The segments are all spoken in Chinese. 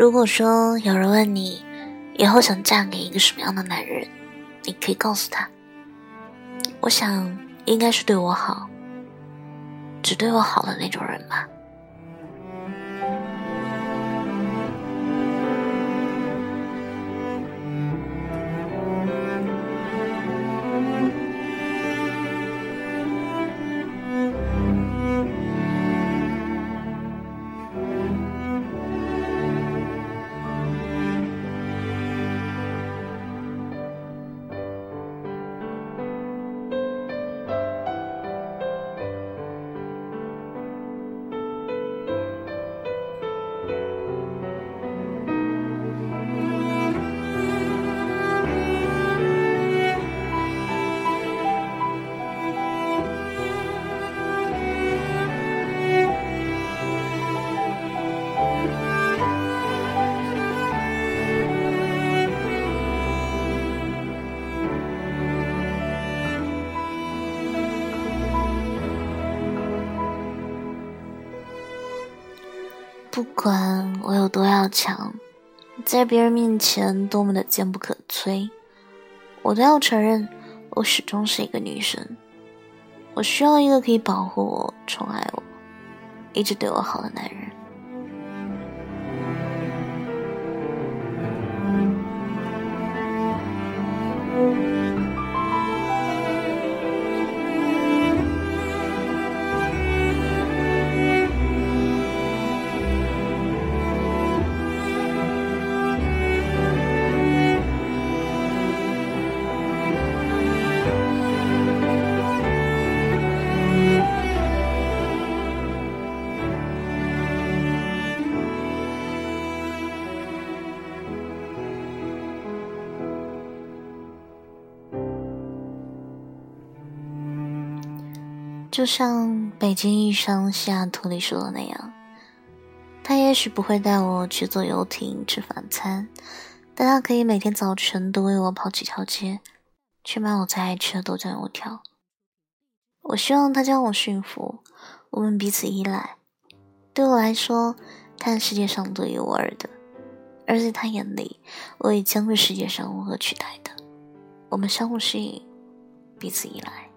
如果说有人问你以后想嫁给一个什么样的男人，你可以告诉他，我想应该是对我好，只对我好的那种人吧。不管我有多要强，在别人面前多么的坚不可摧，我都要承认，我始终是一个女生。我需要一个可以保护我、宠爱我、一直对我好的男人。就像北京遇上西雅图里说的那样，他也许不会带我去坐游艇吃晚餐，但他可以每天早晨都为我跑几条街，去买我最爱吃的豆浆油条。我希望他将我驯服，我们彼此依赖。对我来说，他是世界上独一无二的，而在他眼里，我也将是世界上无可取代的。我们相互吸引，彼此依赖。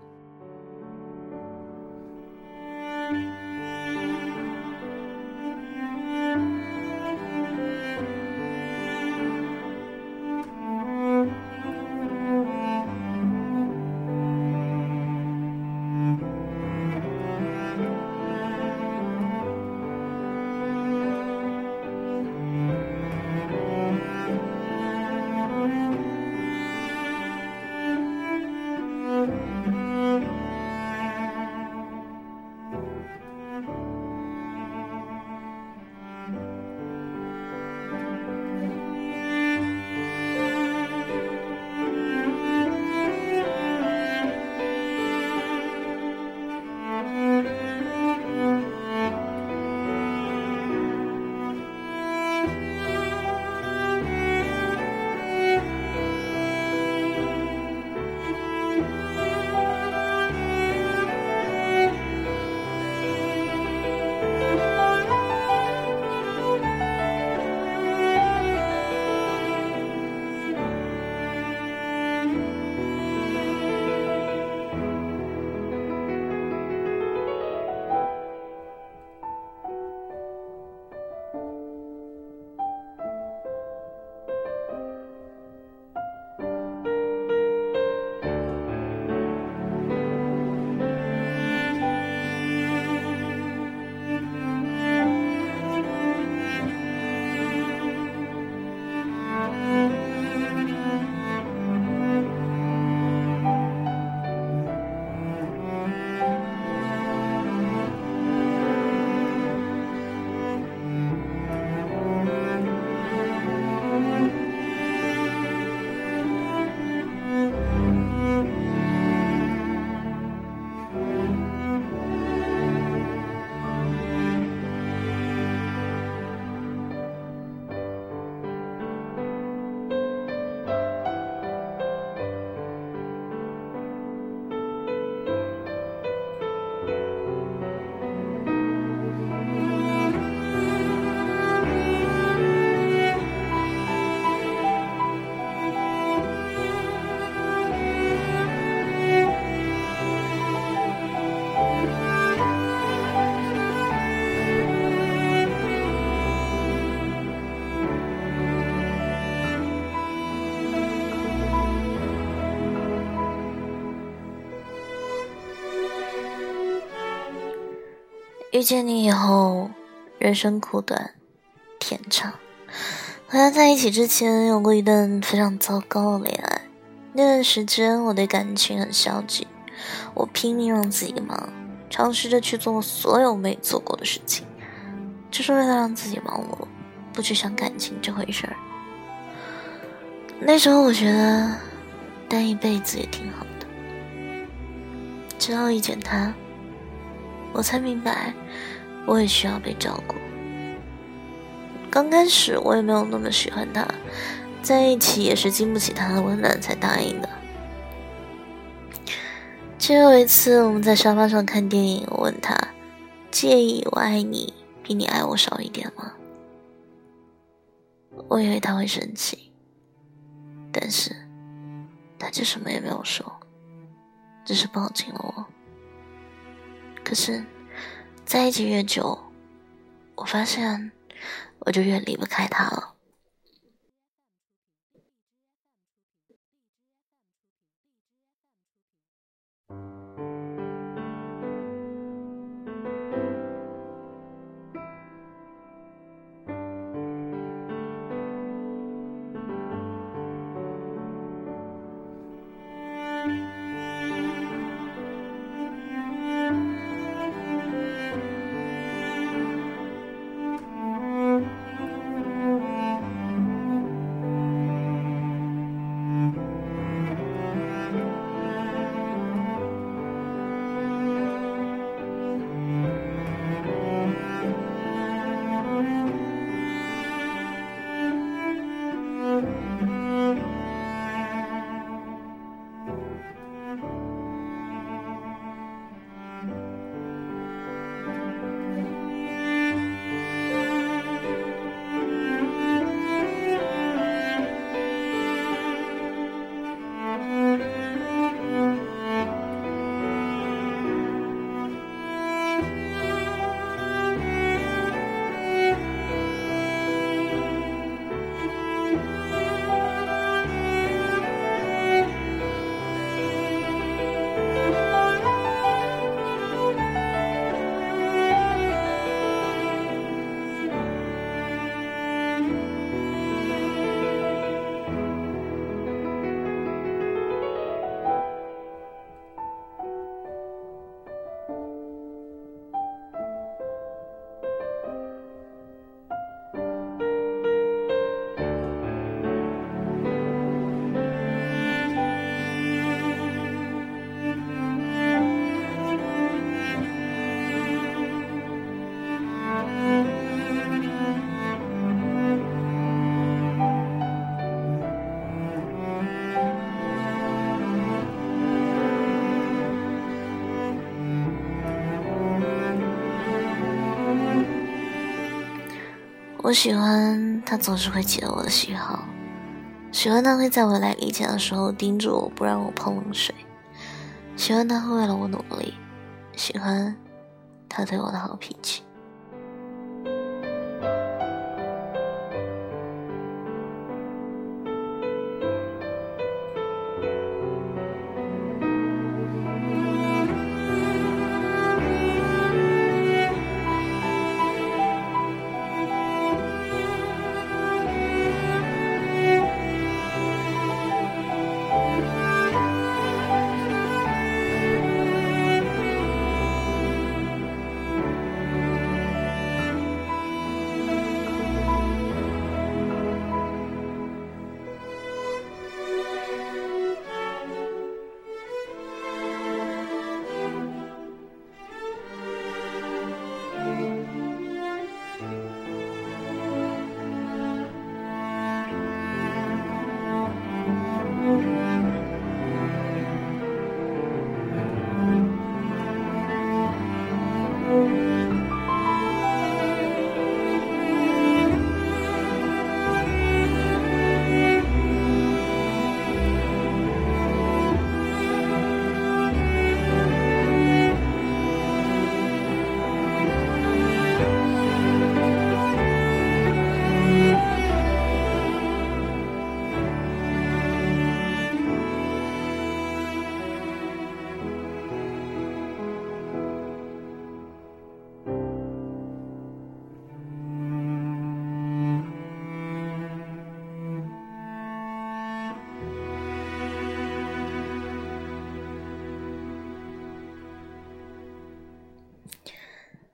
遇见你以后，人生苦短，天长。和他在一起之前，有过一段非常糟糕的恋爱。那段时间，我对感情很消极，我拼命让自己忙，尝试着去做所有没做过的事情，就是为了让自己忙碌，不去想感情这回事儿。那时候，我觉得单一辈子也挺好的。直到遇见他。我才明白，我也需要被照顾。刚开始我也没有那么喜欢他，在一起也是经不起他的温暖才答应的。只有一次我们在沙发上看电影，我问他：“介意我爱你比你爱我少一点吗？”我以为他会生气，但是他就什么也没有说，只是抱紧了我。可是，在一起越久，我发现我就越离不开他了。我喜欢他总是会记得我的喜好，喜欢他会在我来例假的时候叮嘱我不让我碰冷水，喜欢他会为了我努力，喜欢他对我的好脾气。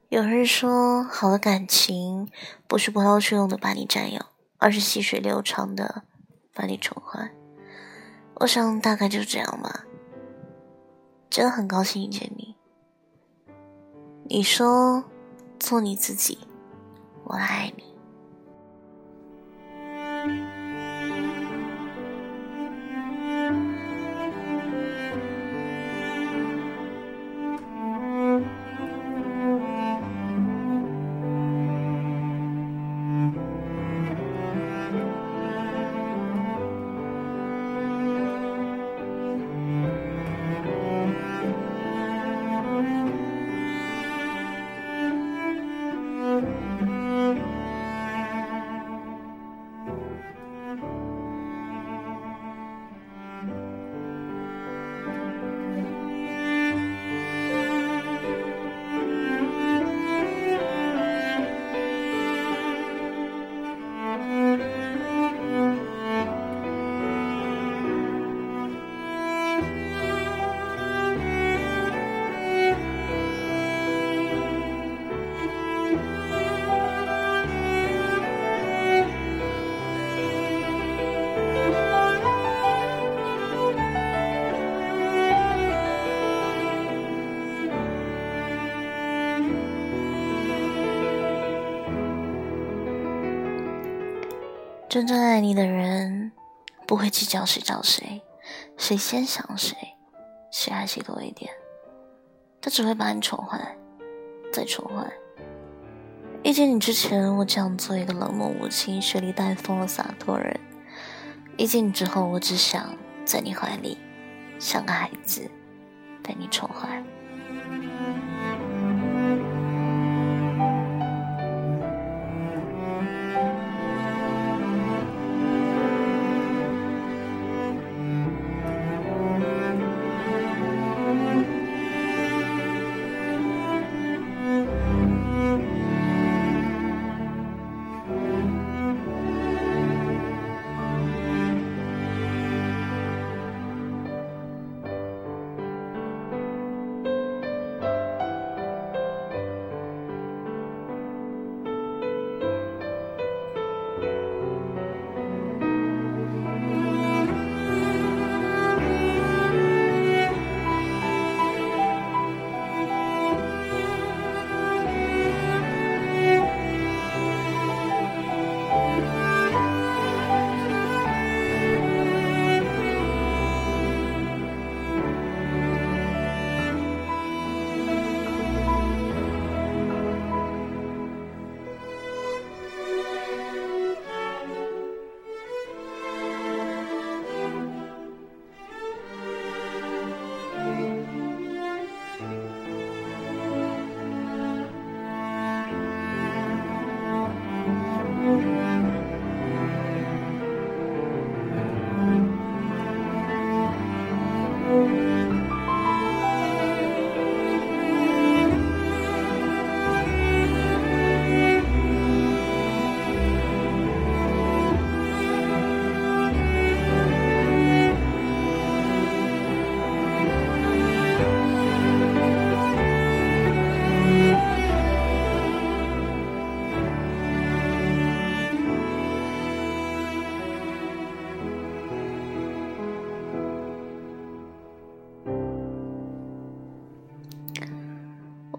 有人说，好的感情不是波涛汹涌的把你占有，而是细水流长的把你宠坏。我想大概就这样吧。真的很高兴遇见你。你说，做你自己，我爱你。真正爱你的人，不会计较谁找谁，谁先想谁，谁爱谁多一点。他只会把你宠坏，再宠坏。遇见你之前，我只想做一个冷漠无情、雪里带风的洒脱人；遇见你之后，我只想在你怀里，像个孩子，被你宠坏。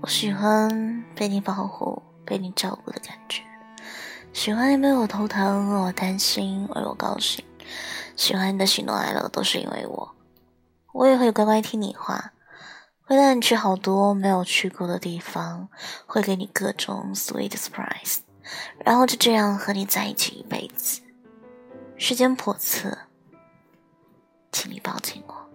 我喜欢被你保护、被你照顾的感觉，喜欢你为我头疼、为我担心、为我高兴，喜欢你的喜怒哀乐都是因为我。我也会乖乖听你话，会带你去好多没有去过的地方，会给你各种 sweet surprise，然后就这样和你在一起一辈子。时间叵测，请你抱紧我。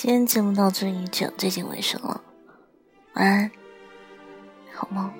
今天节目到这里就接近尾声了。晚安好梦。